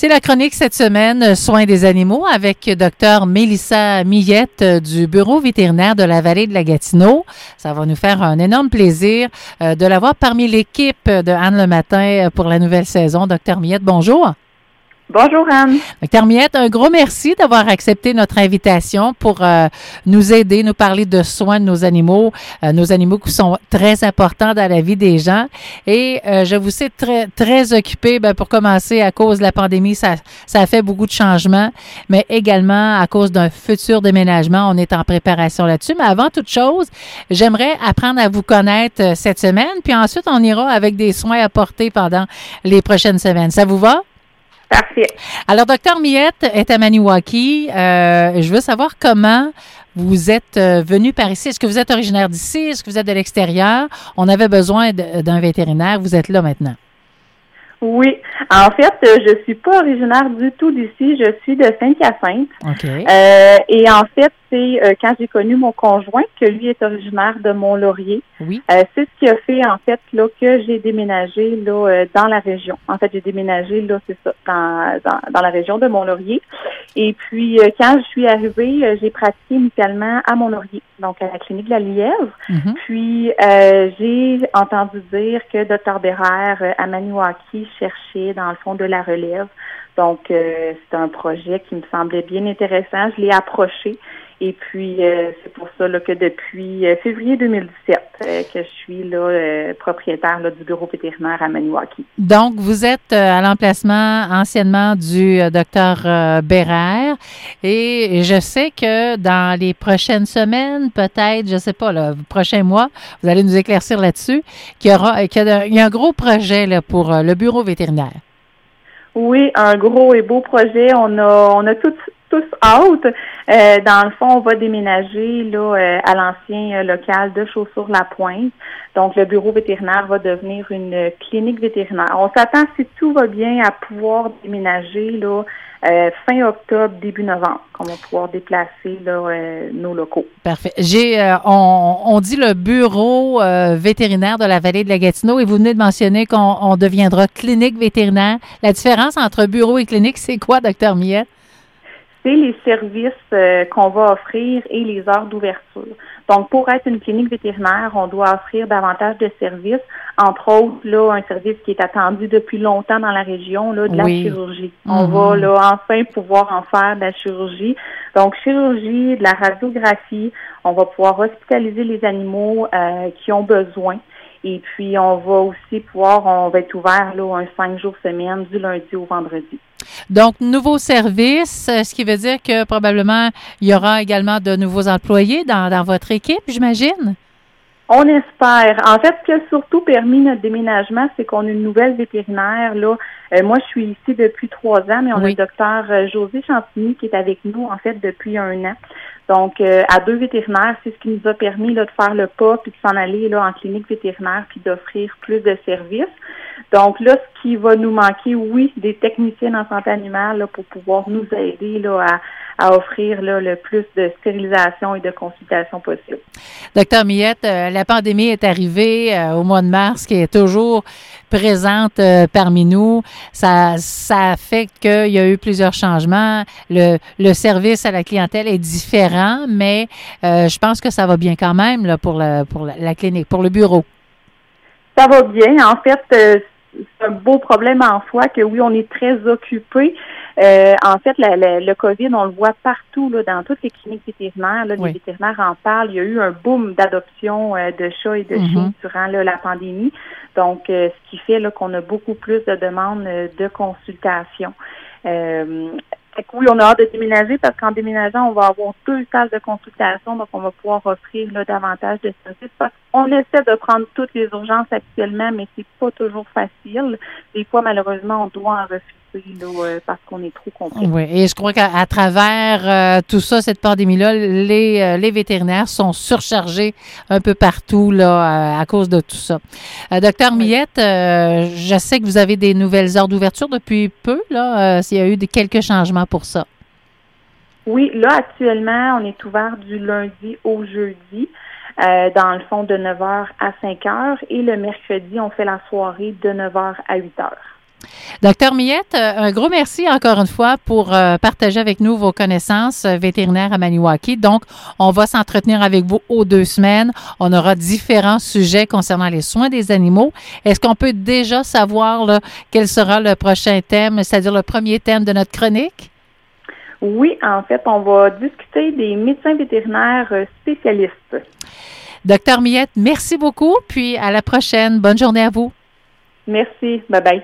C'est la chronique cette semaine, Soins des animaux, avec Dr Mélissa Millette du Bureau vétérinaire de la vallée de la Gatineau. Ça va nous faire un énorme plaisir euh, de l'avoir parmi l'équipe de Anne le matin pour la nouvelle saison. Dr Millette, bonjour. Bonjour Anne. Docteur Miette, un gros merci d'avoir accepté notre invitation pour euh, nous aider, nous parler de soins de nos animaux, euh, nos animaux qui sont très importants dans la vie des gens. Et euh, je vous sais très très occupé. Ben, pour commencer, à cause de la pandémie, ça ça a fait beaucoup de changements, mais également à cause d'un futur déménagement, on est en préparation là-dessus. Mais avant toute chose, j'aimerais apprendre à vous connaître cette semaine, puis ensuite on ira avec des soins apportés pendant les prochaines semaines. Ça vous va? Parfait. Alors, docteur Miette est à Maniwaki. Euh, je veux savoir comment vous êtes euh, venu par ici. Est-ce que vous êtes originaire d'ici? Est-ce que vous êtes de l'extérieur? On avait besoin d'un vétérinaire. Vous êtes là maintenant. Oui. En fait, euh, je suis pas originaire du tout d'ici. Je suis de Saint-Hyacinthe. OK. Euh, et en fait, c'est euh, quand j'ai connu mon conjoint que lui est originaire de Mont-Laurier. Oui. Euh, c'est ce qui a fait en fait là que j'ai déménagé là euh, dans la région. En fait, j'ai déménagé là, c'est ça, dans, dans, dans, la région de Mont-Laurier. Et puis quand je suis arrivée, j'ai pratiqué initialement à Mont-Laurier, donc à la clinique de la Lièvre. Mhm. Puis j'ai entendu dire que Dr Bérère à Maniwaki cherchait dans le fond de la relève. Donc c'est un projet qui me semblait bien intéressant. Je l'ai approché. Et puis, euh, c'est pour ça là, que depuis euh, février 2017 euh, que je suis là, propriétaire là, du bureau vétérinaire à Maniwaki. Donc, vous êtes à l'emplacement anciennement du docteur Bérère et je sais que dans les prochaines semaines, peut-être, je sais pas, le prochain mois, vous allez nous éclaircir là-dessus, qu'il y aura qu'il y a un gros projet là, pour le bureau vétérinaire. Oui, un gros et beau projet. On a, on a tout tous out. Euh, dans le fond, on va déménager là euh, à l'ancien euh, local de Chaussures-la-Pointe. Donc, le bureau vétérinaire va devenir une clinique vétérinaire. On s'attend, si tout va bien, à pouvoir déménager là fin octobre, début novembre, qu'on va pouvoir déplacer nos locaux. Parfait. J'ai, on, dit le bureau vétérinaire de la vallée de la Gatineau et vous venez de mentionner qu'on on deviendra clinique vétérinaire. La différence entre bureau et clinique, c'est quoi, docteur Miette? C'est les services euh, qu'on va offrir et les heures d'ouverture. Donc, pour être une clinique vétérinaire, on doit offrir davantage de services, entre autres, là, un service qui est attendu depuis longtemps dans la région, là, de la chirurgie. On Mhm. va là enfin pouvoir en faire de la chirurgie. Donc, chirurgie, de la radiographie, on va pouvoir hospitaliser les animaux euh, qui ont besoin. Et puis, on va aussi pouvoir, on va être ouvert là, un cinq jours semaine, du lundi au vendredi. Donc, nouveau service, euh, ce qui veut dire que probablement il y aura également de nouveaux employés dans, dans votre équipe, j'imagine? On espère. En fait, ce qui a surtout permis notre déménagement, c'est qu'on a une nouvelle vétérinaire. Là, euh, moi, je suis ici depuis trois ans, mais on Oui. a le docteur euh, José Chantigny qui est avec nous en fait depuis un an. Donc, euh, à deux vétérinaires, c'est ce qui nous a permis là, de faire le pas puis de s'en aller là en clinique vétérinaire puis d'offrir plus de services. Donc là, ce qui va nous manquer, oui, des techniciens en santé animale là, pour pouvoir nous aider là, à, offrir là, le plus de stérilisation et de consultation possible. Docteur Millette, euh, la pandémie est arrivée euh, au mois de mars, qui est toujours présente euh, parmi nous. Ça, ça fait qu'il y a eu plusieurs changements. Le, le service à la clientèle est différent, mais euh, je pense que ça va bien quand même là, pour, la, pour la clinique, pour le bureau. Ça va bien. En fait, euh, c'est un beau problème en soi que oui, on est très occupé. Euh, en fait, la- la- le COVID, on le voit partout, là, dans toutes les cliniques vétérinaires. Là, Oui. Les vétérinaires en parlent. Il y a eu un boom d'adoption euh, de chats et de Mhm. chiens durant là, la pandémie. Donc, euh, ce qui fait qu'on a beaucoup plus de demandes euh, de consultation. Fait oui, on a hâte de déménager parce qu'en déménageant, on va avoir deux salles de consultation, donc on va pouvoir offrir là, davantage de services. Qu'on essaie de prendre toutes les urgences actuellement, mais c'est pas toujours facile. Des fois, malheureusement, on doit en refuser là, euh, parce qu'on est trop. Oui, et je crois qu'à travers euh, tout ça, cette pandémie-là, les, euh, les vétérinaires sont surchargés un peu partout là, à cause de tout ça. Docteur Millette, je sais que vous avez des nouvelles heures d'ouverture depuis peu, là, s'il y a eu des, quelques changements pour ça. Oui, là, actuellement, on est ouvert du lundi au jeudi. euh, dans le fond de 9h à 5h et le mercredi, on fait la soirée de 9h à 8h. Docteur Millette, euh, un gros merci encore une fois pour euh, partager avec nous vos connaissances euh, vétérinaires à Maniwaki. Donc, on va s'entretenir avec vous aux deux semaines. On aura différents sujets concernant les soins des animaux. Est-ce qu'on peut déjà savoir là, quel sera le prochain thème, c'est-à-dire le premier thème de notre chronique? Oui, en fait, on va discuter des médecins vétérinaires spécialistes. Docteur Millette, merci beaucoup, puis à la prochaine. Bonne journée à vous. Merci. Bye bye.